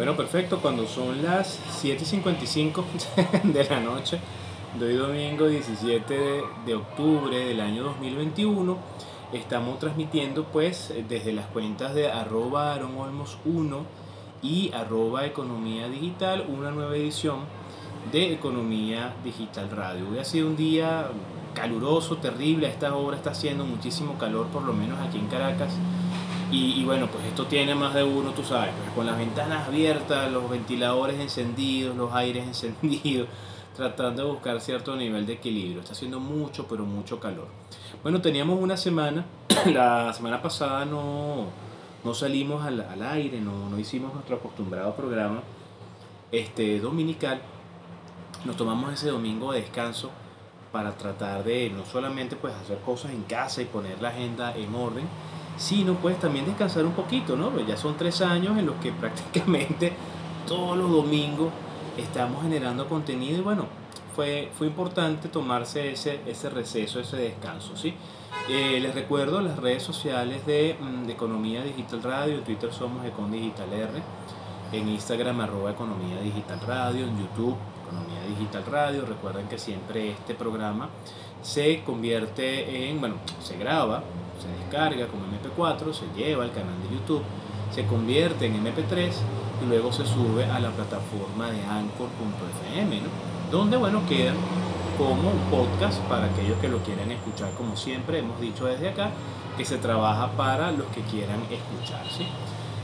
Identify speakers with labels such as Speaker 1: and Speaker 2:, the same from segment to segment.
Speaker 1: Bueno, perfecto, cuando son las 7.55 de la noche de hoy domingo 17 de octubre del año 2021, estamos transmitiendo pues desde las cuentas de arroba 1 y arroba economía digital una nueva edición de Economía Digital Radio. Hoy ha sido un día caluroso, terrible, a esta hora está haciendo muchísimo calor, por lo menos aquí en Caracas. Y, bueno, pues esto tiene más de uno, tú sabes, pues con las ventanas abiertas, los ventiladores encendidos, los aires encendidos, tratando de buscar cierto nivel de equilibrio. Está haciendo mucho, pero mucho calor. Bueno, teníamos una semana, la semana pasada no, no salimos al, al aire, no, no, hicimos nuestro acostumbrado programa este, dominical. Nos tomamos ese domingo de descanso para tratar de no solamente pues hacer cosas en casa y poner la agenda en orden, sino pues también descansar un poquito, ¿no? Ya son tres años en los que prácticamente todos los domingos estamos generando contenido y bueno, fue, fue importante tomarse ese, ese receso, ese descanso, ¿sí? Eh, les recuerdo las redes sociales de, mm, de, Economía Digital Radio, en Twitter somos Econ Digital R, en Instagram arroba Economía Digital Radio, en YouTube Economía Digital Radio, recuerden que siempre este programa se convierte en, bueno, se graba, se descarga como MP4, se lleva al canal de YouTube, se convierte en MP3 y luego se sube a la plataforma de anchor.fm, donde bueno quedan como un podcast para aquellos que lo quieran escuchar. Como siempre hemos dicho desde acá que se trabaja para los que quieran escuchar ¿sí?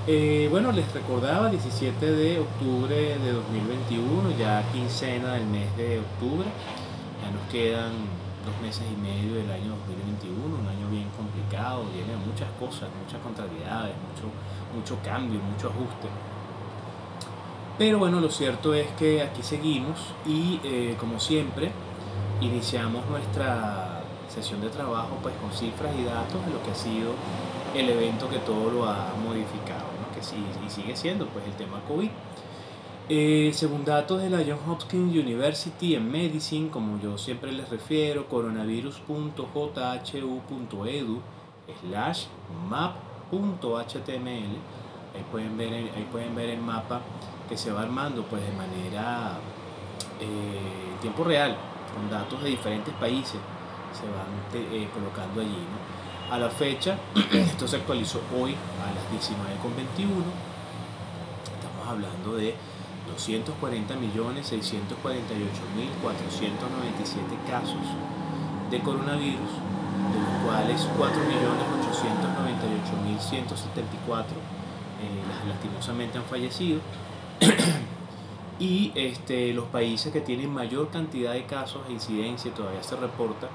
Speaker 1: eh, bueno les recordaba 17 de octubre de 2021 ya quincena del mes de octubre. Ya nos quedan dos meses y medio del año 2021, un año bien complicado, tiene muchas cosas, muchas contrariedades, mucho, mucho cambio, mucho ajuste. Pero bueno, lo cierto es que aquí seguimos y eh, como siempre iniciamos nuestra sesión de trabajo pues con cifras y datos de lo que ha sido el evento que todo lo ha modificado, que sí, y sigue siendo pues el tema COVID. Eh, según datos de la Johns Hopkins University en Medicine, como yo siempre les refiero, coronavirus.jhu.edu slash map.html, ahí pueden, ver, ahí pueden ver el mapa que se va armando pues de manera eh, tiempo real, con datos de diferentes países, se van eh, colocando allí. A la fecha, esto se actualizó hoy a las 19.21, estamos hablando de 240.648.497 casos de coronavirus, de los cuales 4.898.174 eh, lastimosamente han fallecido. y este, los países que tienen mayor cantidad de casos e incidencia todavía se reporta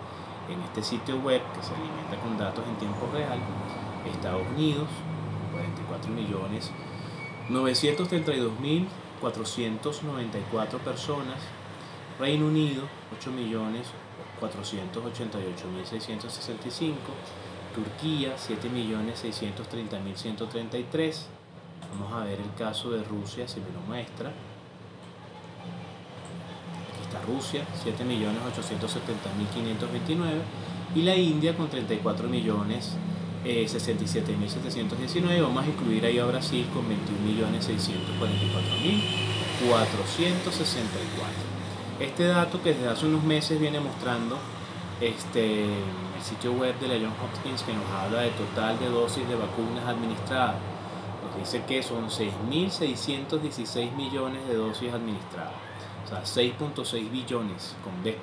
Speaker 1: en este sitio web que se alimenta con datos en tiempo real. Estados Unidos, 44 millones 932 mil 494 personas, Reino Unido 8.488.665, Turquía 7.630.133, vamos a ver el caso de Rusia si me lo muestra, aquí está Rusia 7.870.529 y la India con 34 millones 67.719, eh, vamos a incluir ahí a Brasil con 21.644.464. Este dato que desde hace unos meses viene mostrando este, el sitio web de la Johns Hopkins que nos habla de total de dosis de vacunas administradas. Nos dice que son 6.616 millones de dosis administradas, o sea, 6.6 billones con B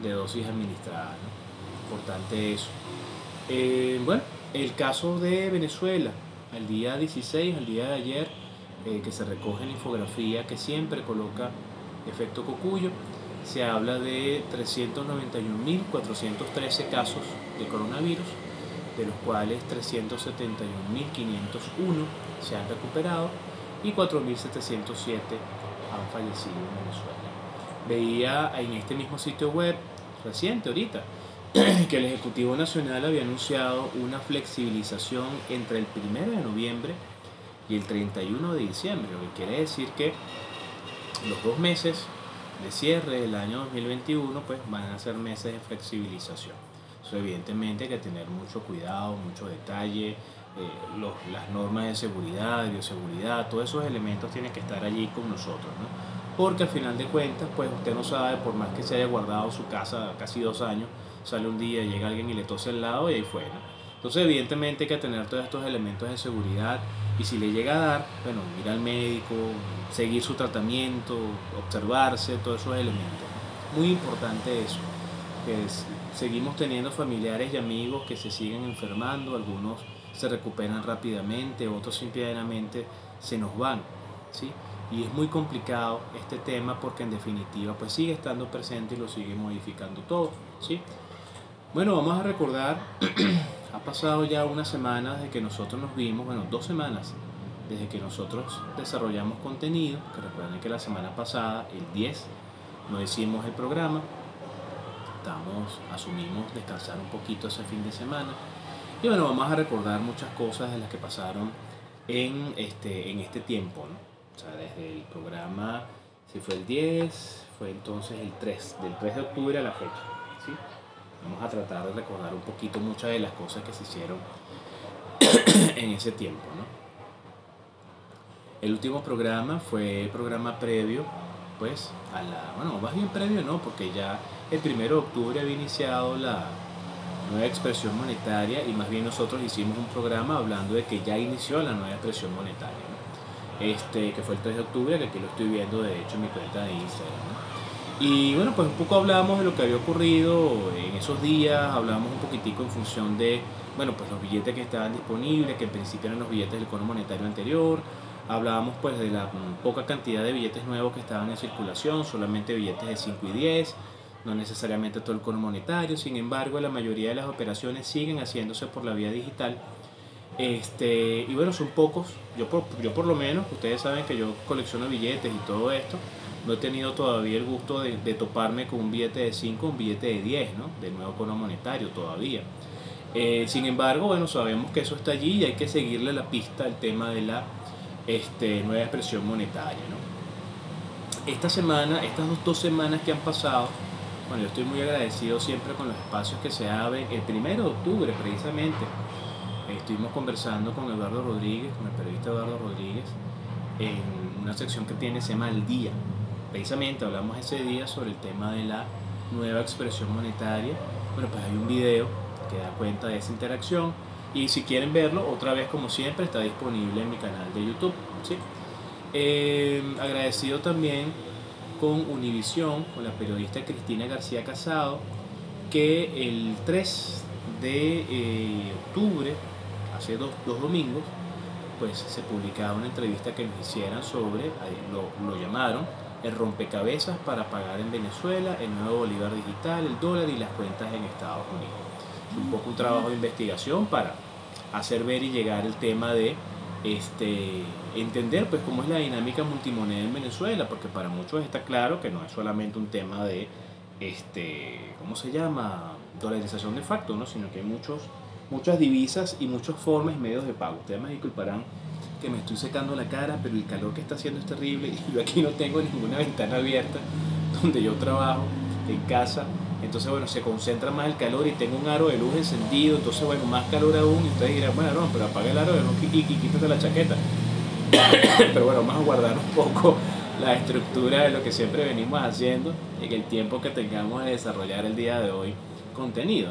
Speaker 1: de dosis administradas. Importante eso. Eh, bueno, el caso de Venezuela, al día 16, al día de ayer, eh, que se recoge la infografía que siempre coloca efecto cocuyo, se habla de 391.413 casos de coronavirus, de los cuales 371.501 se han recuperado y 4.707 han fallecido en Venezuela. Veía en este mismo sitio web reciente ahorita que el Ejecutivo Nacional había anunciado una flexibilización entre el 1 de noviembre y el 31 de diciembre, lo que quiere decir que los dos meses de cierre del año 2021 pues van a ser meses de flexibilización. Eso evidentemente hay que tener mucho cuidado, mucho detalle, eh, las normas de seguridad, de bioseguridad, todos esos elementos tienen que estar allí con nosotros, ¿no? Porque al final de cuentas, pues usted no sabe, por más que se haya guardado su casa casi dos años, sale un día, llega alguien y le tose al lado y ahí fue, ¿no? Entonces, evidentemente hay que tener todos estos elementos de seguridad y si le llega a dar, bueno, ir al médico, seguir su tratamiento, observarse, todos esos elementos. Muy importante eso, que seguimos teniendo familiares y amigos que se siguen enfermando, algunos se recuperan rápidamente, otros simplemente se nos van, ¿sí? Y es muy complicado este tema porque en definitiva pues sigue estando presente y lo sigue modificando todo, ¿sí? Bueno, vamos a recordar Ha pasado ya una semana desde que nosotros nos vimos, bueno, dos semanas desde que nosotros desarrollamos contenido, que recuerden que la semana pasada, el 10, no hicimos el programa, estamos, asumimos descansar un poquito ese fin de semana. Y bueno, vamos a recordar muchas cosas de las que pasaron en este, en este tiempo, ¿no? O sea, desde el programa, si fue el 10, fue entonces el 3, del 3 de octubre a la fecha. Vamos a tratar de recordar un poquito muchas de las cosas que se hicieron en ese tiempo. ¿no? El último programa fue programa previo, pues, a la. Bueno, más bien previo no, porque ya el primero de octubre había iniciado la nueva expresión monetaria y más bien nosotros hicimos un programa hablando de que ya inició la nueva expresión monetaria. Este, que fue el 3 de octubre, que aquí lo estoy viendo de hecho en mi cuenta de Instagram. Y bueno, pues un poco hablamos de lo que había ocurrido en esos días, hablamos un poquitico en función de, bueno, pues los billetes que estaban disponibles, que en principio eran los billetes del Cono Monetario anterior, hablábamos pues de la poca cantidad de billetes nuevos que estaban en circulación, solamente billetes de 5 y 10, no necesariamente todo el Cono Monetario, sin embargo la mayoría de las operaciones siguen haciéndose por la vía digital. Este, y bueno, son pocos, yo por, yo por lo menos, ustedes saben que yo colecciono billetes y todo esto, no he tenido todavía el gusto de, toparme con un billete de 5, un billete de 10, ¿no? De nuevo cono monetario todavía. Eh, sin embargo, bueno, sabemos que eso está allí y hay que seguirle la pista al tema de la este, nueva expresión monetaria, ¿no? Esta semana, estas dos, semanas que han pasado, bueno, yo estoy muy agradecido siempre con los espacios que se abren. El primero de octubre, precisamente, estuvimos conversando con Eduardo Rodríguez, con el periodista Eduardo Rodríguez, en una sección que tiene, se llama El Día, precisamente hablamos ese día sobre el tema de la nueva expresión monetaria. Bueno, pues hay un video que da cuenta de esa interacción y si quieren verlo, otra vez como siempre, está disponible en mi canal de YouTube. ¿sí? Eh, agradecido también con Univisión, con la periodista Cristina García Casado, que el 3 de eh, octubre, hace dos, dos domingos, pues se publicaba una entrevista que nos hicieran sobre, lo, lo llamaron, el rompecabezas para pagar en Venezuela, el nuevo Bolívar digital, el dólar y las cuentas en Estados Unidos. Un poco un trabajo de investigación para hacer ver y llegar el tema de este, entender pues cómo es la dinámica multimoneda en Venezuela, porque para muchos está claro que no es solamente un tema de, este, ¿cómo se llama? Dolarización de facto, ¿no? sino que hay muchos, muchas divisas y muchas formas y medios de pago. Ustedes me disculparán que me estoy secando la cara, pero el calor que está haciendo es terrible y yo aquí no tengo ninguna ventana abierta donde yo trabajo en casa. Entonces, bueno, se concentra más el calor y tengo un aro de luz encendido, entonces, bueno, más calor aún. Y ustedes dirán, bueno, no, pero apaga el aro de luz y, quítate la chaqueta. pero bueno, vamos a guardar un poco la estructura de lo que siempre venimos haciendo en el tiempo que tengamos de desarrollar el día de hoy contenido.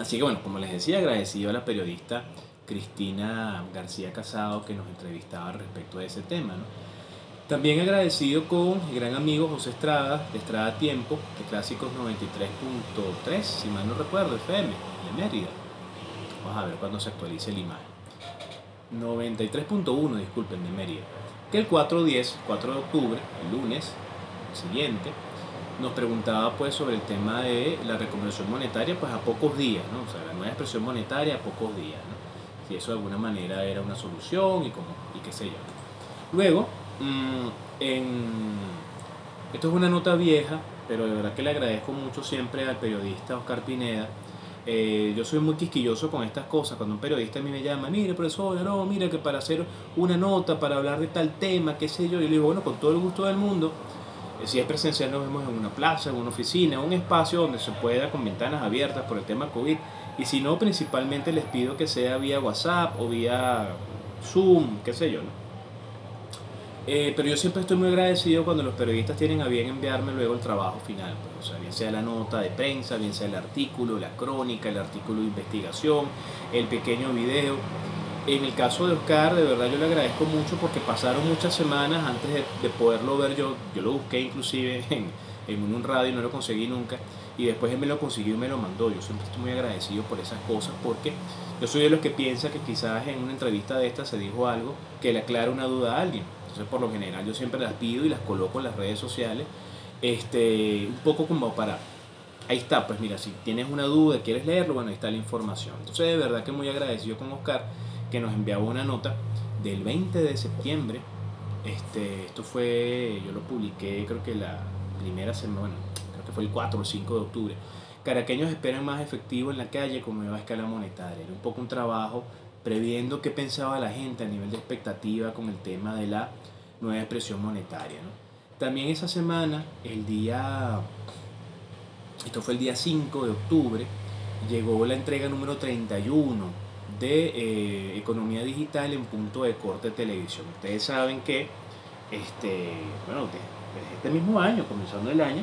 Speaker 1: Así que bueno, como les decía, agradecido a la periodista Cristina García Casado que nos entrevistaba respecto a ese tema. También agradecido con el gran amigo José Estrada, de Estrada Tiempo, de Clásicos 93.3, si mal no recuerdo, FM, de Mérida. Vamos a ver cuándo se actualice la imagen. 93.1, disculpen, de Mérida. Que el 4-10, 4 de octubre, el lunes siguiente, nos preguntaba pues sobre el tema de la reconversión monetaria pues a pocos días, ¿no? O sea, la nueva expresión monetaria a pocos días, ¿no? Si eso de alguna manera era una solución y, como, y qué sé yo. Luego, mm, esto es una nota vieja, pero de verdad que le agradezco mucho siempre al periodista Oscar Pineda. Eh, yo soy muy quisquilloso con estas cosas. Cuando un periodista a mí me llama, mire profesor, no, mire que para hacer una nota, para hablar de tal tema, qué sé yo, yo le digo, bueno, con todo el gusto del mundo, Si es presencial nos vemos en una plaza, en una oficina, un espacio donde se pueda con ventanas abiertas por el tema COVID. Y si no, principalmente les pido que sea vía WhatsApp o vía Zoom, qué sé yo, ¿no? Eh, pero yo siempre estoy muy agradecido cuando los periodistas tienen a bien enviarme luego el trabajo final, pues, o sea, bien sea la nota de prensa, bien sea el artículo, la crónica, el artículo de investigación, el pequeño video. En el caso de Oscar, de verdad yo le agradezco mucho porque pasaron muchas semanas antes de, poderlo ver yo, yo lo busqué inclusive en, en un radio y no lo conseguí nunca, y después él me lo consiguió y me lo mandó. Yo siempre estoy muy agradecido por esas cosas porque yo soy de los que piensa que quizás en una entrevista de esta se dijo algo que le aclara una duda a alguien entonces, por lo general, yo siempre las pido y las coloco en las redes sociales, este, un poco como para, ahí está, pues mira, si tienes una duda, quieres leerlo, bueno, ahí está la información. Entonces, de verdad que muy agradecido con Oscar, que nos enviaba una nota del 20 de septiembre. Este, esto fue, yo lo publiqué, creo que la primera semana, bueno, que fue el 4 o 5 de octubre. Caraqueños esperan más efectivo en la calle con nueva escala monetaria. Era un poco un trabajo previendo qué pensaba la gente a nivel de expectativa con el tema de la nueva expresión monetaria. También esa semana, el día, esto fue el día 5 de octubre, llegó la entrega número 31 de eh, Economía Digital en punto de corte de televisión. Ustedes saben que este, bueno, desde este mismo año, comenzando el año,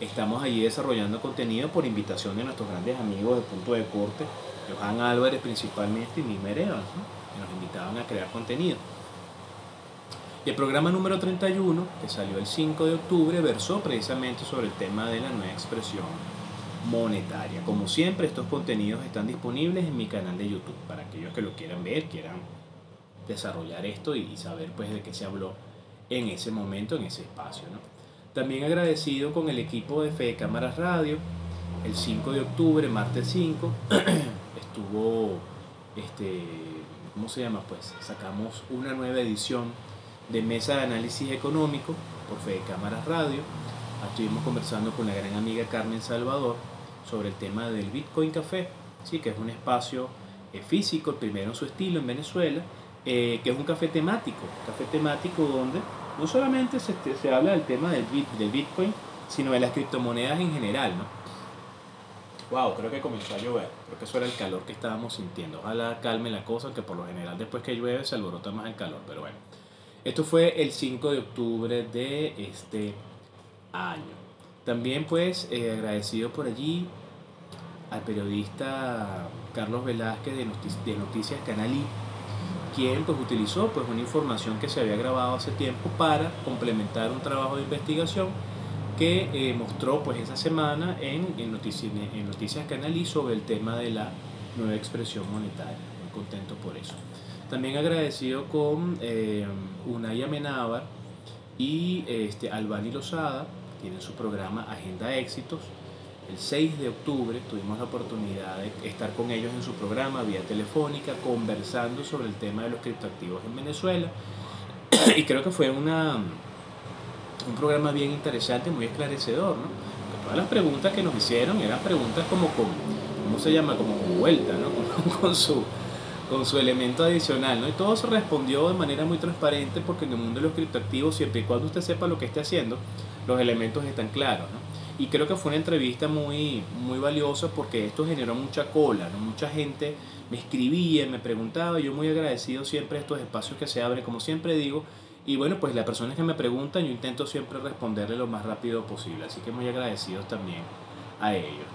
Speaker 1: estamos allí desarrollando contenido por invitación de nuestros grandes amigos de punto de corte Johan Álvarez principalmente y Mimmer Evans, que nos invitaban a crear contenido. Y el programa número 31, que salió el 5 de octubre, versó precisamente sobre el tema de la nueva expresión monetaria. Como siempre, estos contenidos están disponibles en mi canal de YouTube para aquellos que lo quieran ver, quieran desarrollar esto y saber pues de qué se habló en ese momento, en ese espacio. También agradecido con el equipo de Fe Cámaras Radio, el 5 de octubre, martes 5, tuvo, este, ¿cómo se llama? Pues sacamos una nueva edición de Mesa de Análisis Económico por Fede Cámaras Radio. Estuvimos conversando con la gran amiga Carmen Salvador sobre el tema del Bitcoin Café, ¿sí? que es un espacio eh, físico, el primero en su estilo en Venezuela, eh, que es un café temático, café temático donde no solamente se, se habla del tema del, del Bitcoin, sino de las criptomonedas en general, ¿no? wow, creo que comenzó a llover. Creo que eso era el calor que estábamos sintiendo. Ojalá calme la cosa, que por lo general después que llueve se alborota más el calor. Pero bueno, esto fue el 5 de octubre de este año. También pues eh, agradecido por allí al periodista Carlos Velázquez de, de Noticias Canal I, quien pues utilizó pues una información que se había grabado hace tiempo para complementar un trabajo de investigación que eh, mostró pues esa semana en, en, en Noticias Canalí sobre el tema de la nueva expresión monetaria. Muy contento por eso. También agradecido con eh, Unai Amenábar y este, Albani Lozada, tienen su programa Agenda Éxitos. El 6 de octubre tuvimos la oportunidad de estar con ellos en su programa vía telefónica, conversando sobre el tema de los criptoactivos en Venezuela. y creo que fue una, un programa bien interesante, muy esclarecedor, ¿no? todas las preguntas que nos hicieron eran preguntas como con, ¿cómo se llama? Como vuelta, ¿no? Con, su, con su elemento adicional, ¿no? Y todo se respondió de manera muy transparente porque en el mundo de los criptoactivos, siempre y cuando usted sepa lo que esté haciendo, los elementos están claros, ¿no? Y creo que fue una entrevista muy, muy valiosa porque esto generó mucha cola, ¿no? Mucha gente me escribía, me preguntaba, yo muy agradecido siempre a estos espacios que se abren, como siempre digo, y bueno, pues las personas que me preguntan, yo intento siempre responderle lo más rápido posible. Así que muy agradecido también a ellos.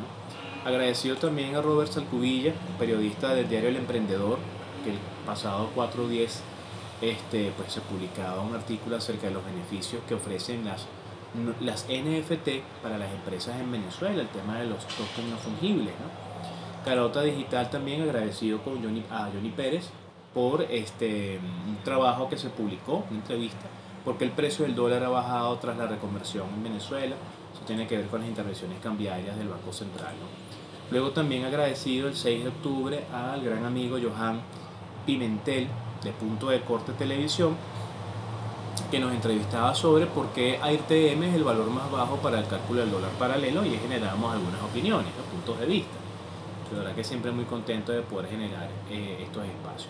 Speaker 1: Agradecido también a Robert Salcubilla, periodista del diario El Emprendedor, que el pasado 4.10 este, pues, se publicaba un artículo acerca de los beneficios que ofrecen las, las NFT para las empresas en Venezuela, el tema de los tokens no fungibles. ¿no? Carota Digital también agradecido con Johnny, a Johnny Pérez, por este, un trabajo que se publicó, una entrevista, porque el precio del dólar ha bajado tras la reconversión en Venezuela. Eso tiene que ver con las intervenciones cambiarias del Banco Central. Luego también agradecido el 6 de octubre al gran amigo Johan Pimentel de Punto de Corte Televisión, que nos entrevistaba sobre por qué AirTM es el valor más bajo para el cálculo del dólar paralelo y generamos algunas opiniones, puntos de vista. La verdad que siempre muy contento de poder generar eh, estos espacios.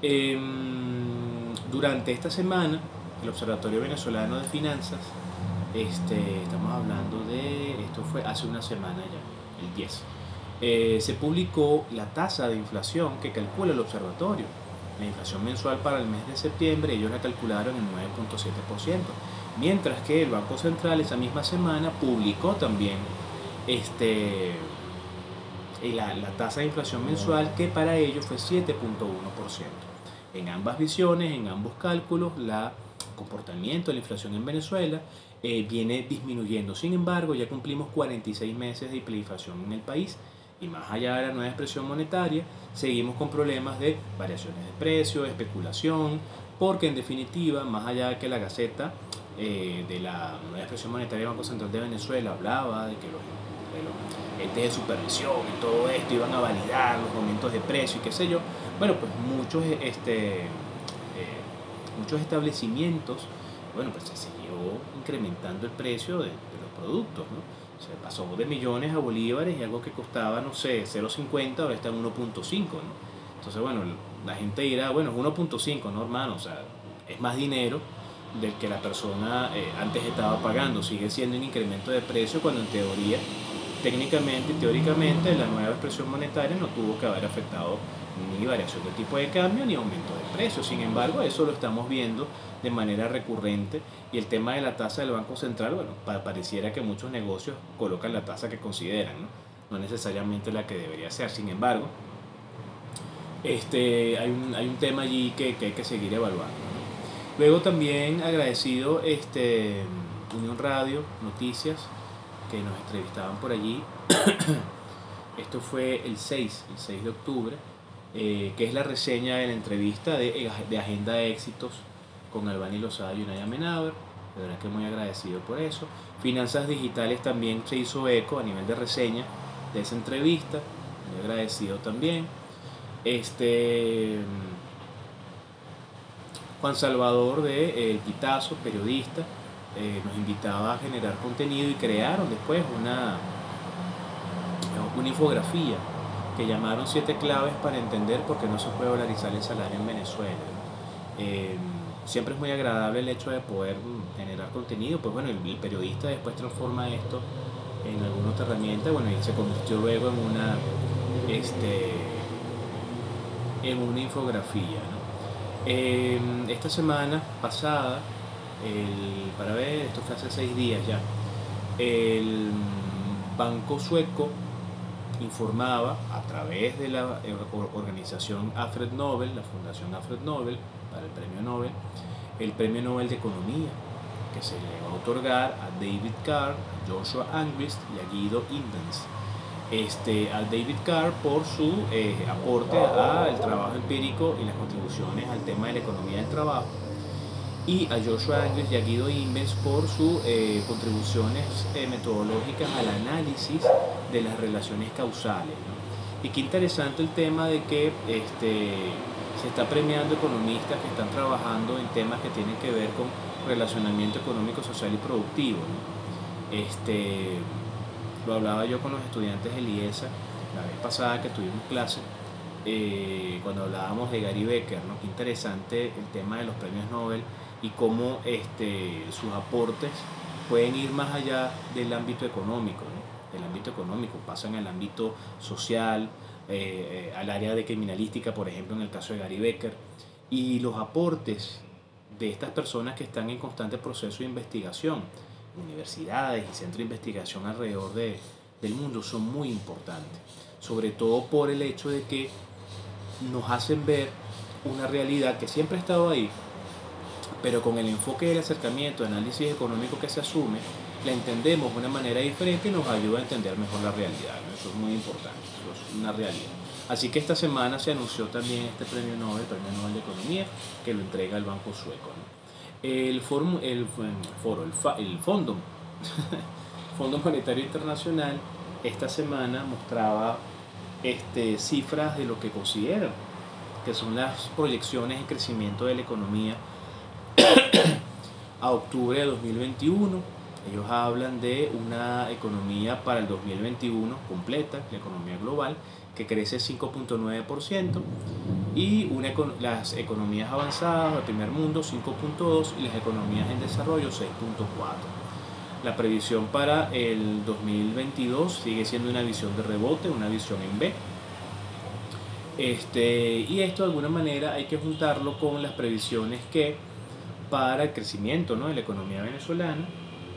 Speaker 1: Em, durante esta semana, el Observatorio Venezolano de Finanzas este, estamos hablando de, esto fue hace una semana ya, el 10, eh, se publicó la tasa de inflación que calcula el observatorio. La inflación mensual para el mes de septiembre ellos la calcularon en 9.7%, mientras que el Banco Central esa misma semana publicó también este, la, la tasa de inflación mensual que para ellos fue 7.1%. En ambas visiones, en ambos cálculos, la comportamiento de la inflación en Venezuela eh, viene disminuyendo. Sin embargo, ya cumplimos 46 meses de hiperinflación en el país y más allá de la nueva expresión monetaria, seguimos con problemas de variaciones de precio, especulación, porque en definitiva, más allá de que la Gaceta eh, de la nueva expresión monetaria del Banco Central de Venezuela hablaba de que los, de entes de supervisión y todo esto iban a validar los aumentos de precio y qué sé yo, bueno, pues muchos, este, eh, muchos establecimientos, bueno, pues se siguió incrementando el precio de, de los productos, ¿no? Se pasó de millones a bolívares y algo que costaba, no sé, 0.50 ahora está en 1.5, ¿no? Entonces, bueno, la gente dirá, bueno, es 1.5, ¿no, hermano? O sea, es más dinero del que la persona eh, antes estaba pagando. Sigue siendo un incremento de precio cuando en teoría, técnicamente y teóricamente, la nueva expresión monetaria no tuvo que haber afectado ni variación de tipo de cambio ni aumento de precios. Sin embargo, eso lo estamos viendo de manera recurrente y el tema de la tasa del Banco Central, bueno, pareciera que muchos negocios colocan la tasa que consideran, ¿no? necesariamente la que debería ser. Sin embargo, este, hay, un, hay un tema allí que, que hay que seguir evaluando. Luego también agradecido este, Unión Radio, Noticias, que nos entrevistaban por allí. Esto fue el 6, el 6 de octubre, eh, que es la reseña de la entrevista de, de Agenda de Éxitos con Albani Lozada y Unaya Menaber. De verdad que muy agradecido por eso. Finanzas Digitales también se hizo eco a nivel de reseña de esa entrevista. Muy agradecido también. Este Juan Salvador de El Pitazo, periodista, eh, nos invitaba a generar contenido y crearon después una, una infografía que llamaron siete claves para entender por qué no se puede dolarizar el salario en Venezuela. Eh, siempre es muy agradable el hecho de poder generar contenido, pues bueno, el, periodista después transforma esto en alguna otra herramienta, bueno, y se convirtió luego en una, este, en una infografía, em, esta semana pasada, el, para ver, esto fue hace seis días ya, el Banco Sueco informaba a través de la organización Alfred Nobel, la Fundación Alfred Nobel, para el premio Nobel, el premio Nobel de Economía, que se le va a otorgar a David Carr, Joshua Angrist y a Guido Indens. Este, a David Carr por su eh, aporte al trabajo empírico y las contribuciones al tema de la economía del trabajo y a Joshua Angrist y a Guido Imbens por sus eh, contribuciones eh, metodológicas al análisis de las relaciones causales. Y qué interesante el tema de que este, se está premiando economistas que están trabajando en temas que tienen que ver con relacionamiento económico, social y productivo. Este, lo hablaba yo con los estudiantes de IESA la vez pasada que tuvimos clase, eh, cuando hablábamos de Gary Becker, ¿no? qué interesante el tema de los premios Nobel y cómo este, sus aportes pueden ir más allá del ámbito económico, del ámbito económico, pasan al ámbito social, eh, al área de criminalística, por ejemplo, en el caso de Gary Becker, y los aportes de estas personas que están en constante proceso de investigación, universidades y centros de investigación alrededor de, del mundo son muy importantes, sobre todo por el hecho de que nos hacen ver una realidad que siempre ha estado ahí, pero con el enfoque del acercamiento, análisis económico que se asume, la entendemos de una manera diferente y nos ayuda a entender mejor la realidad. Eso es muy importante, eso es una realidad. Así que esta semana se anunció también este premio Nobel, el Premio Nobel de Economía, que lo entrega el Banco Sueco. El, foro, el, foro, el, el Fondo, Fondo Monetario Internacional, esta semana mostraba este, cifras de lo que consideran que son las proyecciones de crecimiento de la economía a octubre de 2021 ellos hablan de una economía para el 2021 completa, la economía global, que crece 5.9% y una, las economías avanzadas del primer mundo 5.2 y las economías en desarrollo 6.4. La previsión para el 2022 sigue siendo una visión de rebote, una visión en B. Este, y esto de alguna manera hay que juntarlo con las previsiones que para el crecimiento ¿no? de la economía venezolana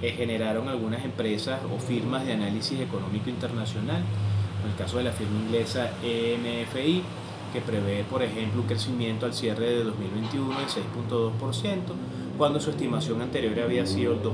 Speaker 1: eh, generaron algunas empresas o firmas de análisis económico internacional. En el caso de la firma inglesa EMFI, que prevé, por ejemplo, un crecimiento al cierre de 2021 de 6.2%, cuando su estimación anterior había sido el 2%.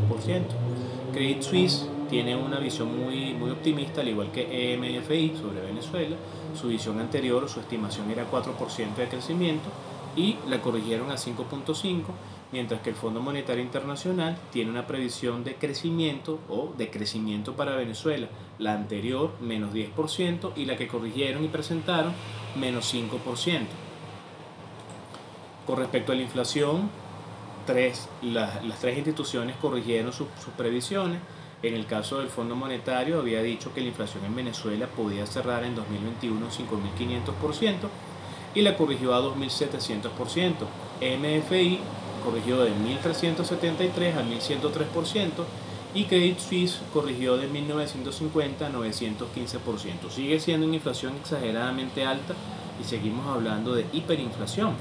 Speaker 1: Credit Suisse tiene una visión muy, muy optimista, al igual que EMFI sobre Venezuela. Su visión anterior, su estimación era 4% de crecimiento y la corrigieron a 5.5%, mientras que el Fondo Monetario Internacional tiene una previsión de crecimiento o de crecimiento para Venezuela, la anterior menos 10% y la que corrigieron y presentaron menos 5%. Con respecto a la inflación, tres, las, las tres instituciones corrigieron sus, sus previsiones. En el caso del Fondo Monetario había dicho que la inflación en Venezuela podía cerrar en 2021 5.500% y la corrigió a 2.700%. MFI corrigió de 1.373 a 1.103% y Credit Suisse corrigió de 1950 a 915%. Sigue siendo una inflación exageradamente alta y seguimos hablando de hiperinflación.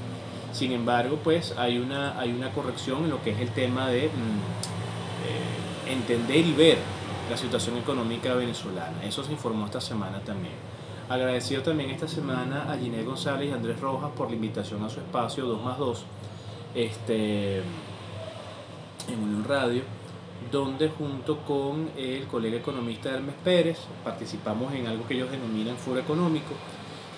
Speaker 1: Sin embargo, pues hay una, hay una corrección en lo que es el tema de mm, eh, entender y ver la situación económica venezolana. Eso se informó esta semana también. Agradecido también esta semana a Ginés González y Andrés Rojas por la invitación a su espacio 2 más 2 este, en Unión Radio donde junto con el colega economista Hermes Pérez participamos en algo que ellos denominan foro económico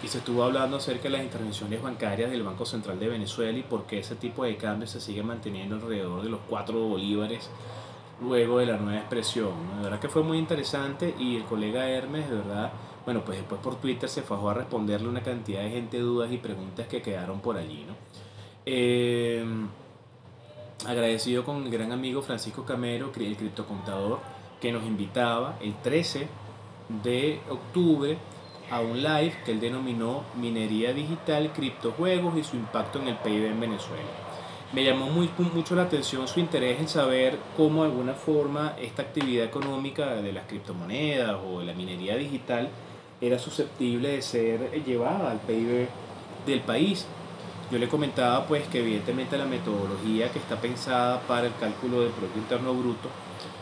Speaker 1: y se estuvo hablando acerca de las intervenciones bancarias del Banco Central de Venezuela y por qué ese tipo de cambio se sigue manteniendo alrededor de los 4 bolívares luego de la nueva expresión. La verdad que fue muy interesante y el colega Hermes, de verdad, bueno, pues después por Twitter se fajó a responderle una cantidad de gente dudas y preguntas que quedaron por allí, ¿no? Eh, agradecido con el gran amigo Francisco Camero, el criptocontador, que nos invitaba el 13 de octubre a un live que él denominó Minería Digital, Criptojuegos y su impacto en el PIB en Venezuela. Me llamó muy, mucho la atención su interés en saber cómo de alguna forma esta actividad económica de las criptomonedas o de la minería digital era susceptible de ser llevada al PIB del país yo le comentaba pues que evidentemente la metodología que está pensada para el cálculo del Producto Interno Bruto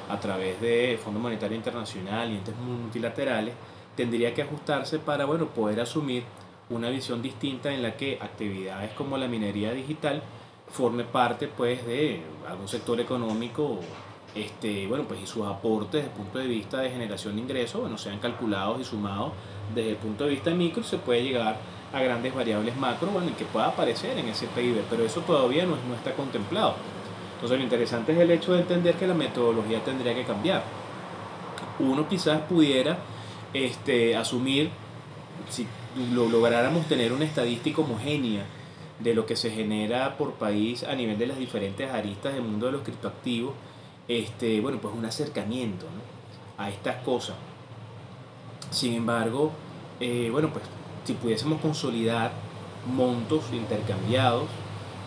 Speaker 1: a través de Fondo Monetario Internacional y entes multilaterales tendría que ajustarse para bueno, poder asumir una visión distinta en la que actividades como la minería digital forme parte pues de algún sector económico este, bueno, pues y sus aportes desde el punto de vista de generación de ingresos bueno, sean calculados y sumados desde el punto de vista micro se puede llegar a grandes variables macro, bueno, y que pueda aparecer en ese PIB, pero eso todavía no, no está contemplado. Entonces lo interesante es el hecho de entender que la metodología tendría que cambiar. Uno quizás pudiera este, asumir, si lo lográramos tener una estadística homogénea de lo que se genera por país a nivel de las diferentes aristas del mundo de los criptoactivos, este, bueno, pues un acercamiento a estas cosas. Sin embargo, eh, bueno, pues si pudiésemos consolidar montos intercambiados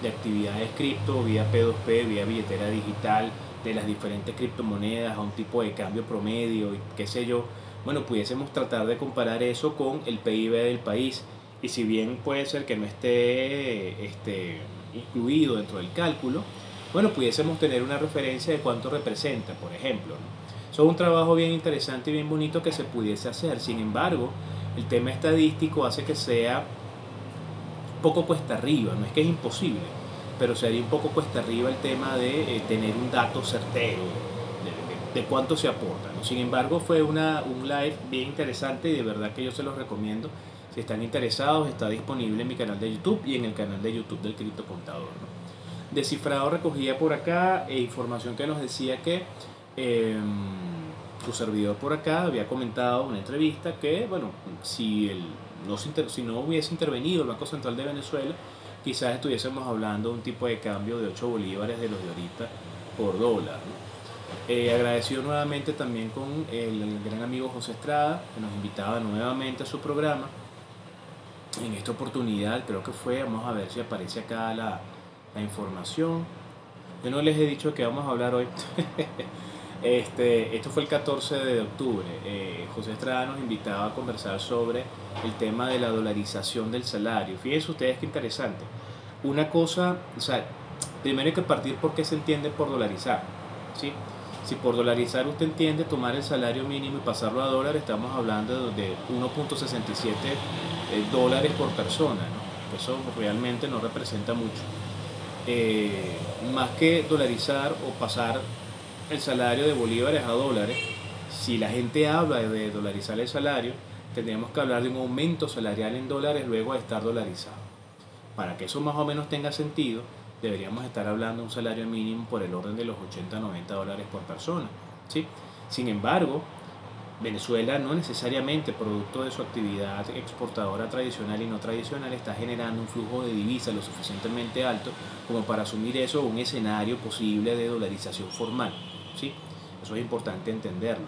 Speaker 1: de actividades cripto vía P2P, vía billetera digital, de las diferentes criptomonedas a un tipo de cambio promedio y qué sé yo, bueno, pudiésemos tratar de comparar eso con el PIB del país. Y si bien puede ser que no esté este, incluido dentro del cálculo, bueno, pudiésemos tener una referencia de cuánto representa, por ejemplo. Eso es un trabajo bien interesante y bien bonito que se pudiese hacer. Sin embargo, el tema estadístico hace que sea poco cuesta arriba, no es que es imposible, pero sería un poco cuesta arriba el tema de eh, tener un dato certero de, cuánto se aporta. Sin embargo, fue una, un live bien interesante y de verdad que yo se los recomiendo. Si están interesados, está disponible en mi canal de YouTube y en el canal de YouTube del Cripto Contador. Descifrado recogía por acá e información que nos decía que... Em, su servidor por acá había comentado en una entrevista que, bueno, si, el, no, si no hubiese intervenido el Banco Central de Venezuela, quizás estuviésemos hablando de un tipo de cambio de 8 bolívares de los de ahorita por dólar. Eh, agradecido nuevamente también con el, gran amigo José Estrada, que nos invitaba nuevamente a su programa. En esta oportunidad, creo que fue, vamos a ver si aparece acá la, la información. Yo no les he dicho que vamos a hablar hoy. Este, esto fue el 14 de octubre. Eh, José Estrada nos invitaba a conversar sobre el tema de la dolarización del salario. Fíjense ustedes qué interesante. Una cosa, o sea, primero hay que partir por qué se entiende por dolarizar. ¿sí? Si por dolarizar usted entiende tomar el salario mínimo y pasarlo a dólar, estamos hablando de 1.67 eh, dólares por persona. ¿no? Eso realmente no representa mucho. Eh, más que dolarizar o pasar el salario de bolívares a dólares, si la gente habla de dolarizar el salario, tendríamos que hablar de un aumento salarial en dólares luego de estar dolarizado. Para que eso más o menos tenga sentido, deberíamos estar hablando de un salario mínimo por el orden de los 80-90 dólares por persona. ¿sí? Sin embargo, Venezuela no necesariamente, producto de su actividad exportadora tradicional y no tradicional, está generando un flujo de divisas lo suficientemente alto como para asumir eso un escenario posible de dolarización formal. ¿Sí? Eso es importante entenderlo.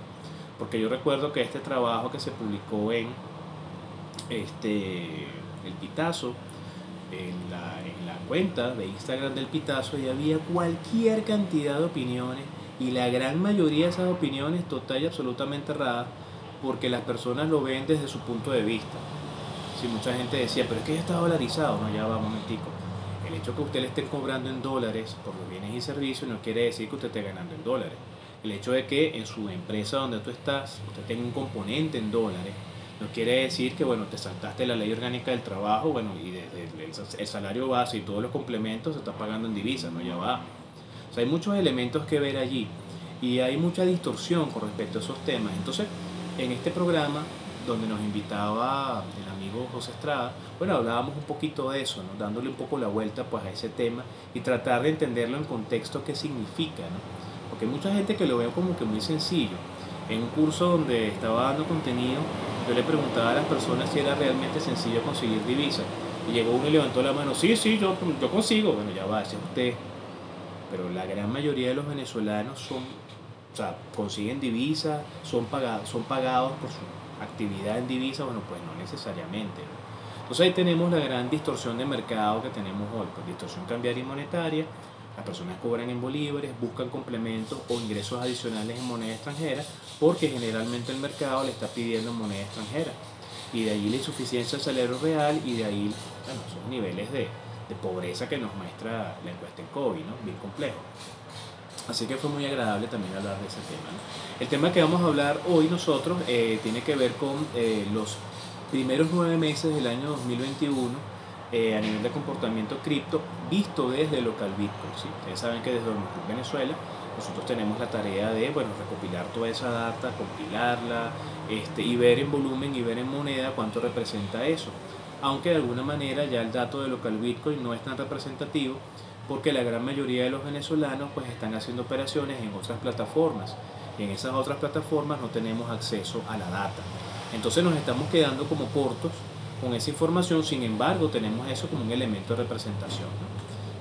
Speaker 1: Porque yo recuerdo que este trabajo que se publicó en este, el Pitazo, en la, en la cuenta de Instagram del Pitazo, y había cualquier cantidad de opiniones y la gran mayoría de esas opiniones total y absolutamente erradas porque las personas lo ven desde su punto de vista. Si mucha gente decía, pero es que ya está dolarizado, no, ya va un momentico. El hecho que usted le esté cobrando en dólares por los bienes y servicios no quiere decir que usted esté ganando en dólares. El hecho de que en su empresa donde tú estás, usted tenga un componente en dólares, no quiere decir que, bueno, te saltaste la ley orgánica del trabajo, bueno, y desde el salario base y todos los complementos se está pagando en divisas, no, ya va hay muchos elementos que ver allí y hay mucha distorsión con respecto a esos temas. Entonces, en este programa, donde nos invitaba el amigo José Estrada, bueno, hablábamos un poquito de eso, ¿no? dándole un poco la vuelta pues, a ese tema y tratar de entenderlo en contexto qué significa, ¿no? porque hay mucha gente que lo ve como que muy sencillo. En un curso donde estaba dando contenido, yo le preguntaba a las personas si era realmente sencillo conseguir divisas. Y llegó uno y levantó la mano, sí, sí, yo, yo consigo. Bueno, ya va, ese usted pero la gran mayoría de los venezolanos son, o sea, consiguen divisas, son son pagados por su actividad en divisas, bueno, pues no necesariamente. Entonces ahí tenemos la gran distorsión de mercado que tenemos hoy, pues distorsión cambiaria y monetaria, las personas cobran en bolívares, buscan complementos o ingresos adicionales en moneda extranjera, porque generalmente el mercado le está pidiendo moneda extranjera. Y de ahí la insuficiencia del salario real y de ahí bueno, esos niveles de, de pobreza que nos muestra la encuesta en COVID, ¿no? bien complejo. Así que fue muy agradable también hablar de ese tema. El tema que vamos a hablar hoy nosotros eh, tiene que ver con eh, los primeros nueve meses del año 2021 eh, a nivel de comportamiento cripto visto desde local Bitcoin. Ustedes saben que desde Venezuela nosotros tenemos la tarea de bueno, recopilar toda esa data, compilarla este, y ver en volumen y ver en moneda cuánto representa eso aunque de alguna manera ya el dato de local Bitcoin no es tan representativo porque la gran mayoría de los venezolanos pues están haciendo operaciones en otras plataformas y en esas otras plataformas no tenemos acceso a la data. Entonces nos estamos quedando como cortos con esa información, sin embargo tenemos eso como un elemento de representación.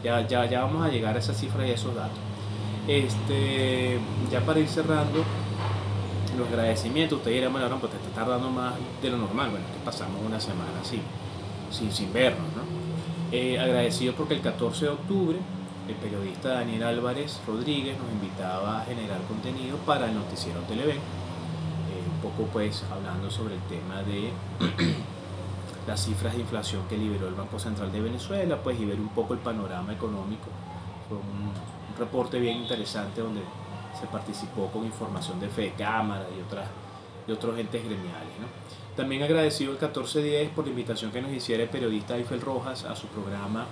Speaker 1: Ya, ya, ya vamos a llegar a esa cifra y a esos datos. Este, ya para ir cerrando, los agradecimientos, usted dirá, bueno, pues te está tardando más de lo normal, bueno, que pasamos una semana así sin, sin vernos. ¿no? Eh, agradecido porque el 14 de octubre el periodista Daniel Álvarez Rodríguez nos invitaba a generar contenido para el noticiero Televen, eh, un poco pues hablando sobre el tema de las cifras de inflación que liberó el Banco Central de Venezuela, pues y ver un poco el panorama económico. Fue un, reporte bien interesante donde se participó con información de Fe Cámara y otras de otros entes gremiales. ¿no? También agradecido el 1410 por la invitación que nos hiciera el periodista Eiffel Rojas a su programa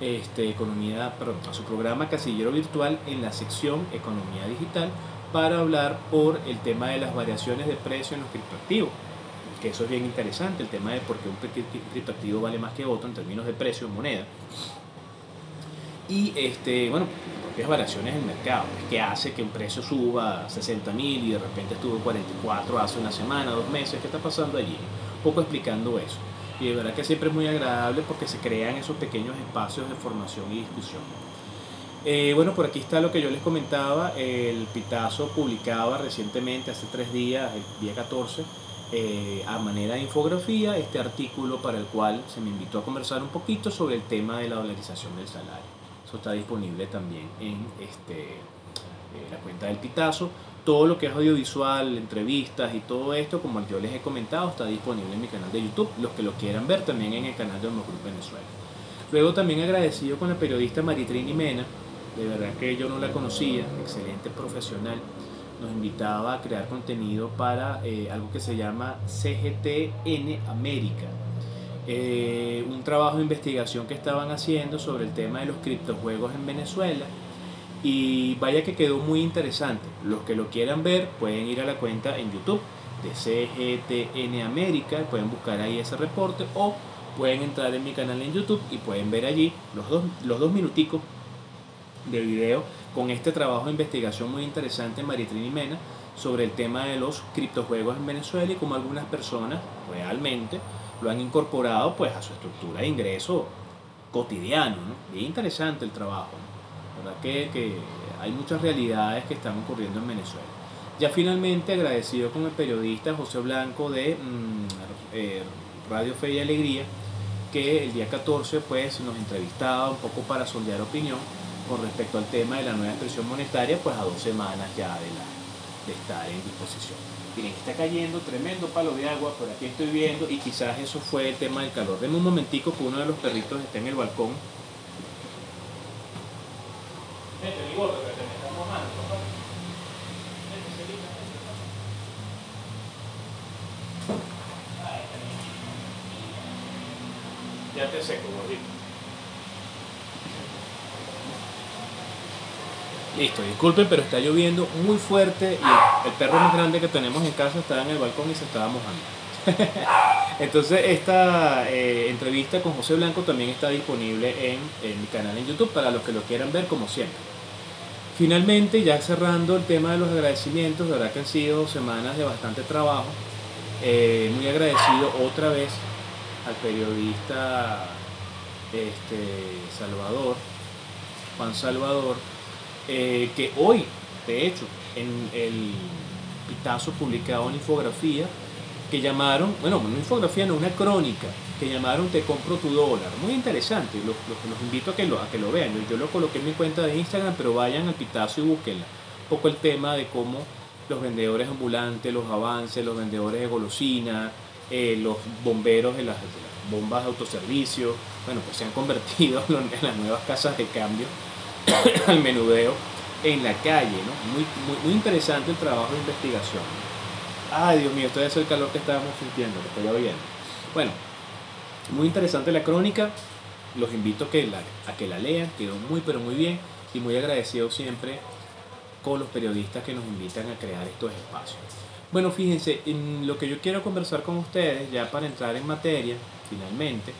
Speaker 1: este, economía, perdón, a su programa Casillero Virtual en la sección Economía Digital para hablar por el tema de las variaciones de precio en los criptoactivos. Que eso es bien interesante, el tema de por qué un criptoactivo vale más que otro en términos de precio en moneda. Y este, bueno, propias variaciones en el mercado, que hace que un precio suba a 60 mil y de repente estuvo 44 hace una semana, dos meses, ¿qué está pasando allí? Un poco explicando eso. Y de verdad que siempre es muy agradable porque se crean esos pequeños espacios de formación y discusión. Eh, bueno, por aquí está lo que yo les comentaba. El Pitazo publicaba recientemente, hace tres días, el día 14, eh, a manera de infografía, este artículo para el cual se me invitó a conversar un poquito sobre el tema de la dolarización del salario. Eso está disponible también en este, eh, la cuenta del Pitazo. todo lo que es audiovisual, entrevistas y todo esto, como yo les he comentado, está disponible en mi canal de YouTube. Los que lo quieran ver también en el canal de Olmo Group Venezuela. Luego también agradecido con la periodista Maritrini Mena, de verdad que yo no la conocía, excelente profesional, nos invitaba a crear contenido para eh, algo que se llama CGTN América. Eh, un trabajo de investigación que estaban haciendo sobre el tema de los criptojuegos en Venezuela y vaya que quedó muy interesante. Los que lo quieran ver pueden ir a la cuenta en YouTube de CGTN América, pueden buscar ahí ese reporte o pueden entrar en mi canal en YouTube y pueden ver allí los dos, los dos minuticos de video con este trabajo de investigación muy interesante Maritrini Mena sobre el tema de los criptojuegos en Venezuela y cómo algunas personas realmente lo han incorporado pues a su estructura de ingreso cotidiano. ¿no? Bien interesante el trabajo. ¿verdad? Que, que hay muchas realidades que están ocurriendo en Venezuela. Ya finalmente agradecido con el periodista José Blanco de mm, eh, Radio Fe y Alegría, que el día 14 pues nos entrevistaba un poco para sondear opinión con respecto al tema de la nueva expresión monetaria, pues a dos semanas ya de, la, de estar en disposición. Miren, está cayendo tremendo palo de agua, por aquí estoy viendo, y quizás eso fue el tema del calor. Denme un momentico que uno de los perritos está en el balcón. Vete, mi gordo, que te me está mojando, papá. Vete, Celita, vete, papá. Ay, está bien. Ya te seco, gordito. Listo, disculpen, pero está lloviendo muy fuerte y el, perro más grande que tenemos en casa estaba en el balcón y se estaba mojando. Entonces esta eh, entrevista con José Blanco también está disponible en, en, mi canal en YouTube para los que lo quieran ver como siempre. Finalmente, ya cerrando el tema de los agradecimientos, de verdad que han sido semanas de bastante trabajo. Eh, muy agradecido otra vez al periodista este, Salvador, Juan Salvador, eh, que hoy, de hecho, en el Pitazo publicado una infografía que llamaron, bueno, una infografía no, una crónica, que llamaron Te compro tu dólar. Muy interesante, los, los, invito a que, lo, a que lo vean. Yo, yo, lo coloqué en mi cuenta de Instagram, pero vayan al Pitazo y búsquenla. Un poco el tema de cómo los vendedores ambulantes, los avances, los vendedores de golosina, eh, los bomberos de las, bombas de autoservicio, bueno, pues se han convertido en las nuevas casas de cambio al menudeo en la calle, ¿no? Muy, muy, interesante el trabajo de investigación. Ay, Dios mío, esto es el calor que estábamos sintiendo, que estoy oyendo. Bueno, muy interesante la crónica, los invito a que la, a que la lean, quedó muy pero muy bien y muy agradecido siempre con los periodistas que nos invitan a crear estos espacios. Bueno, fíjense, en lo que yo quiero conversar con ustedes, ya para entrar en materia, finalmente,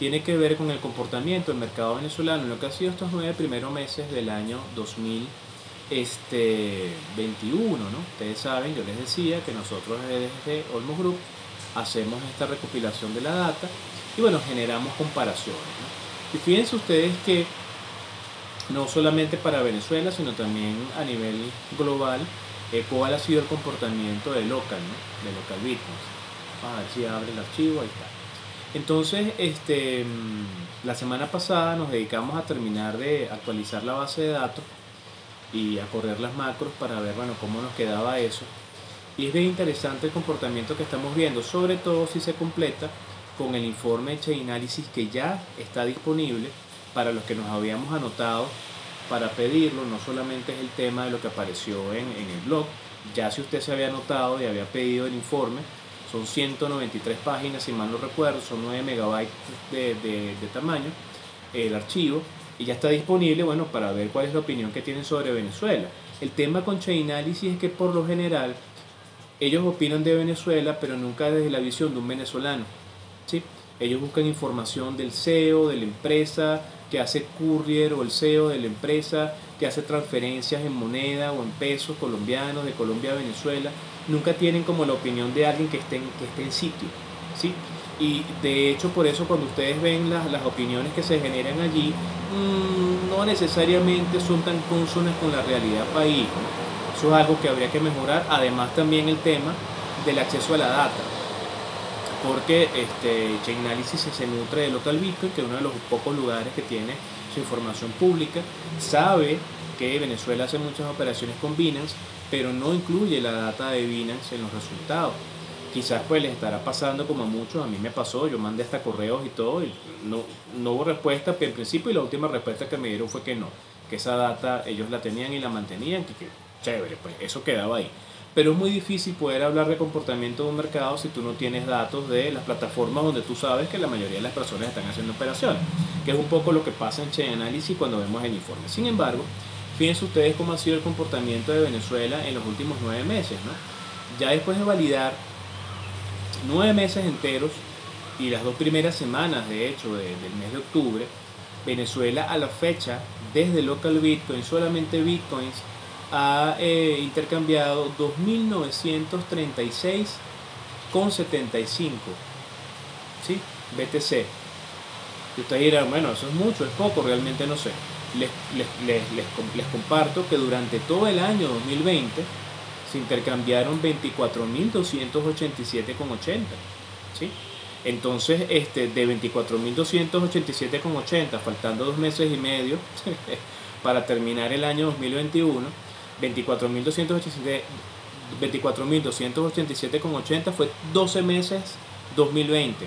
Speaker 1: tiene que ver con el comportamiento del mercado venezolano en lo que ha sido estos nueve primeros meses del año 2021. ¿no? Ustedes saben, yo les decía que nosotros desde Olmo Group hacemos esta recopilación de la data y bueno, generamos comparaciones. Y fíjense ustedes que no solamente para Venezuela, sino también a nivel global, eh, cuál ha sido el comportamiento de local, ¿no? de local bitcoins. Vamos a ver si abre el archivo, ahí está. Entonces, este, la semana pasada nos dedicamos a terminar de actualizar la base de datos y a correr las macros para ver, bueno, cómo nos quedaba eso. Y es bien interesante el comportamiento que estamos viendo, sobre todo si se completa con el informe Chainalysis que ya está disponible para los que nos habíamos anotado para pedirlo. No solamente es el tema de lo que apareció en, en el blog, ya si usted se había anotado y había pedido el informe, son 193 páginas, si mal no recuerdo, son 9 megabytes de, de, de, tamaño el archivo y ya está disponible, bueno, para ver cuál es la opinión que tienen sobre Venezuela. El tema con Chainalysis es que por lo general ellos opinan de Venezuela, pero nunca desde la visión de un venezolano. ¿sí? Ellos buscan información del CEO, de la empresa que hace courier o el CEO de la empresa que hace transferencias en moneda o en pesos colombianos de Colombia a Venezuela nunca tienen como la opinión de alguien que esté en, que esté en sitio. ¿sí? Y de hecho por eso cuando ustedes ven las, las opiniones que se generan allí, mmm, no necesariamente son tan consonas con la realidad país. Eso es algo que habría que mejorar. Además también el tema del acceso a la data. Porque este, Chainalysis se nutre de Local Bitcoin, que es uno de los pocos lugares que tiene su información pública, sabe que Venezuela hace muchas operaciones con Binance pero no incluye la data de Binance en los resultados. Quizás pues les estará pasando como a muchos, a mí me pasó, yo mandé hasta correos y todo, y no, no hubo respuesta, pero en principio y la última respuesta que me dieron fue que no, que esa data ellos la tenían y la mantenían, que, que chévere, pues eso quedaba ahí. Pero es muy difícil poder hablar de comportamiento de un mercado si tú no tienes datos de las plataformas donde tú sabes que la mayoría de las personas están haciendo operaciones, que es un poco lo que pasa en Chain Analysis cuando vemos el informe. Sin embargo, fíjense ustedes cómo ha sido el comportamiento de Venezuela en los últimos nueve meses. ¿no? Ya después de validar nueve meses enteros y las dos primeras semanas, de hecho, del mes de octubre, Venezuela a la fecha, desde local Bitcoin, solamente Bitcoins, ha eh, intercambiado 2.936,75 ¿sí? BTC. Y ustedes dirán, bueno, eso es mucho, es poco, realmente no sé. Les, les, les, les, comparto que durante todo el año 2020 se intercambiaron 24.287,80. ¿sí? Entonces, este, de 24.287,80, faltando dos meses y medio para terminar el año 2021, 24.287,80 fue 12 meses 2020.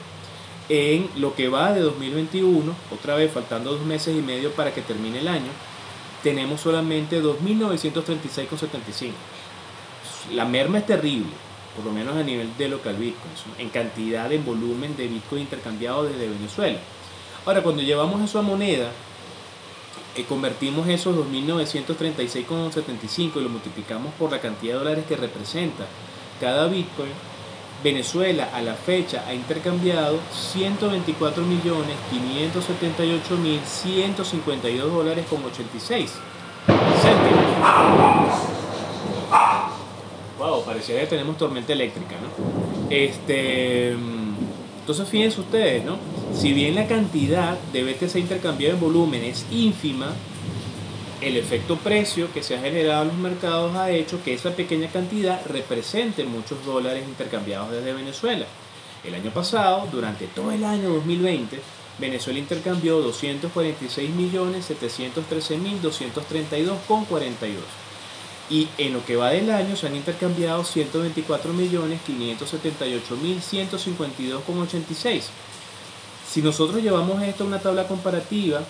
Speaker 1: En lo que va de 2021, otra vez faltando dos meses y medio para que termine el año, tenemos solamente 2.936,75. La merma es terrible, por lo menos a nivel de local Bitcoin, en cantidad, de volumen de Bitcoin intercambiado desde Venezuela. Ahora, cuando llevamos eso a moneda, eh, convertimos esos 2.936,75 y lo multiplicamos por la cantidad de dólares que representa cada Bitcoin, Venezuela a la fecha ha intercambiado 124.578.152 dólares con 86 céntimos. Wow, parecía que tenemos tormenta eléctrica, ¿no? Este, entonces fíjense ustedes, ¿no? Si bien la cantidad de BTC intercambiado en volumen es ínfima, el efecto precio que se ha generado en los mercados ha hecho que esa pequeña cantidad represente muchos dólares intercambiados desde Venezuela. El año pasado, durante todo el año 2020, Venezuela intercambió 246.713.232,42 y en lo que va del año se han intercambiado 124.578.152,86. Si nosotros llevamos esto a una tabla comparativa,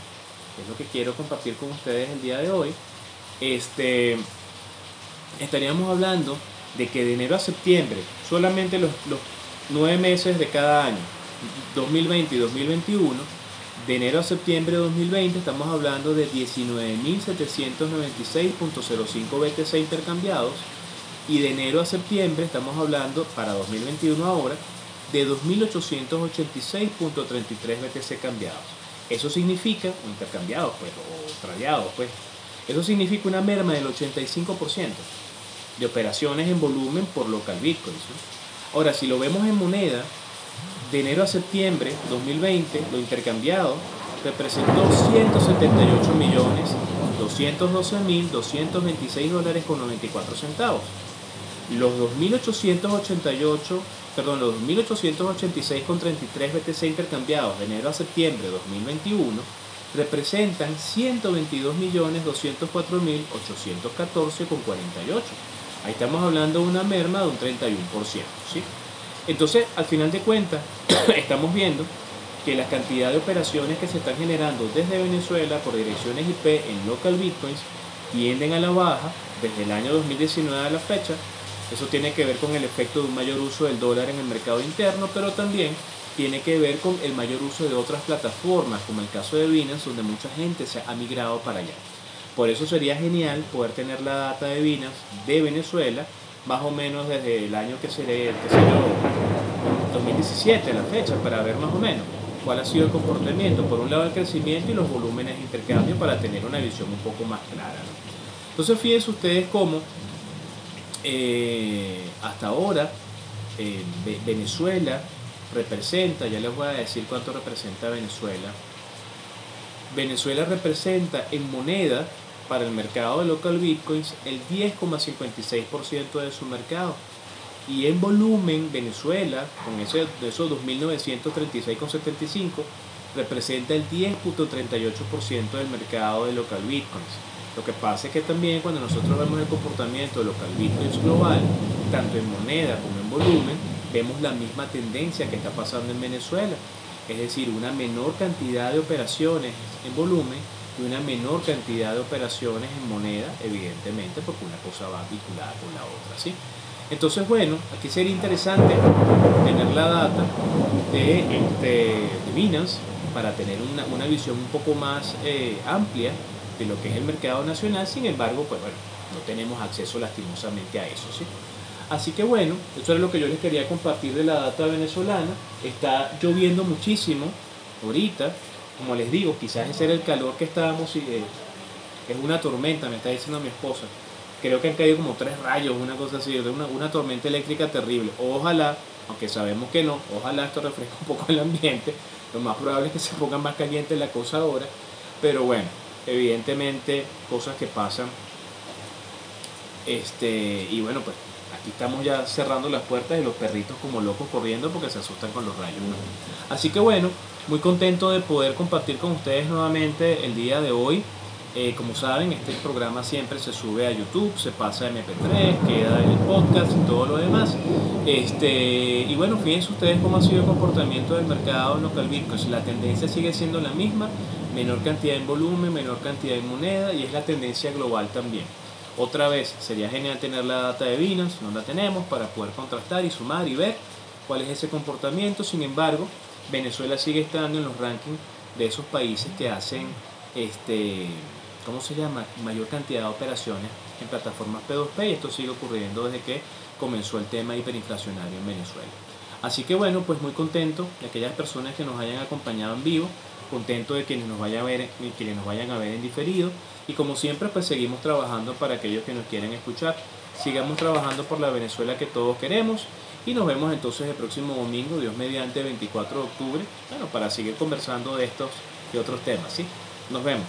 Speaker 1: es lo que quiero compartir con ustedes el día de hoy, este, estaríamos hablando de que de enero a septiembre, solamente los, los nueve meses de cada año, 2020 y 2021, de enero a septiembre de 2020 estamos hablando de 19.796.05 BTC intercambiados y de enero a septiembre estamos hablando para 2021 ahora de 2.886.33 BTC cambiados. Eso significa, intercambiados pues, o tradeados pues, eso significa una merma del 85% de operaciones en volumen por local bitcoins. Ahora, si lo vemos en moneda, de enero a septiembre 2020, lo intercambiado representó 178 millones 212 mil 226 dólares con 94 centavos. Los 2.888 perdón, los 2.886,33 BTC intercambiados de enero a septiembre de 2021 representan 122.204.814,48. Ahí estamos hablando de una merma de un 31%. ¿sí? Entonces, al final de cuentas, estamos viendo que la cantidad de operaciones que se están generando desde Venezuela por direcciones IP en local bitcoins tienden a la baja desde el año 2019 a la fecha eso tiene que ver con el efecto de un mayor uso del dólar en el mercado interno, pero también tiene que ver con el mayor uso de otras plataformas, como el caso de Binance, donde mucha gente se ha migrado para allá. Por eso sería genial poder tener la data de Binance de Venezuela, más o menos desde el año que sería, qué sé yo, 2017, la fecha, para ver más o menos cuál ha sido el comportamiento, por un lado el crecimiento y los volúmenes de intercambio para tener una visión un poco más clara. Entonces fíjense ustedes cómo eh, hasta ahora eh, Venezuela representa, ya les voy a decir cuánto representa Venezuela. Venezuela representa en moneda para el mercado de local bitcoins el 10,56% de su mercado. Y en volumen, Venezuela, con ese, de esos 2.936,75, representa el 10.38% del mercado de local bitcoins. Lo que pasa es que también cuando nosotros vemos el comportamiento de local Bitcoins global, tanto en moneda como en volumen, vemos la misma tendencia que está pasando en Venezuela. Es decir, una menor cantidad de operaciones en volumen y una menor cantidad de operaciones en moneda, evidentemente, porque una cosa va vinculada con la otra. ¿sí? Entonces, bueno, aquí sería interesante tener la data de, este, Binance para tener una, una visión un poco más eh, amplia de lo que es el mercado nacional, sin embargo, pues bueno, no tenemos acceso lastimosamente a eso, ¿sí? Así que bueno, eso es lo que yo les quería compartir de la data venezolana. Está lloviendo muchísimo ahorita, como les digo, quizás ese era el calor que estábamos eh, es una tormenta, me está diciendo mi esposa. Creo que han caído como tres rayos, una cosa así, una, una tormenta eléctrica terrible. Ojalá, aunque sabemos que no, ojalá esto refresque un poco el ambiente. Lo más probable es que se ponga más caliente la cosa ahora. Pero bueno, evidentemente cosas que pasan. Este, y bueno, pues aquí estamos ya cerrando las puertas y los perritos como locos corriendo porque se asustan con los rayos. Así que bueno, muy contento de poder compartir con ustedes nuevamente el día de hoy. Eh, como saben, este programa siempre se sube a YouTube, se pasa a MP3, queda en el podcast y todo lo demás. Este, y bueno, fíjense ustedes cómo ha sido el comportamiento del mercado local Bitcoin. La tendencia sigue siendo la misma, menor cantidad en volumen, menor cantidad en moneda y es la tendencia global también. Otra vez, sería genial tener la data de Binance, no la tenemos, para poder contrastar y sumar y ver cuál es ese comportamiento. Sin embargo, Venezuela sigue estando en los rankings de esos países que hacen este ¿cómo se llama? mayor cantidad de operaciones en plataformas P2P y esto sigue ocurriendo desde que comenzó el tema hiperinflacionario en Venezuela. Así que bueno, pues muy contento de aquellas personas que nos hayan acompañado en vivo, contento de quienes nos, vaya a ver, quienes nos vayan a ver en diferido. Y como siempre, pues seguimos trabajando para aquellos que nos quieren escuchar. Sigamos trabajando por la Venezuela que todos queremos. Y nos vemos entonces el próximo domingo, Dios mediante, 24 de octubre, bueno, para seguir conversando de estos y otros temas. ¿sí? Nos vemos.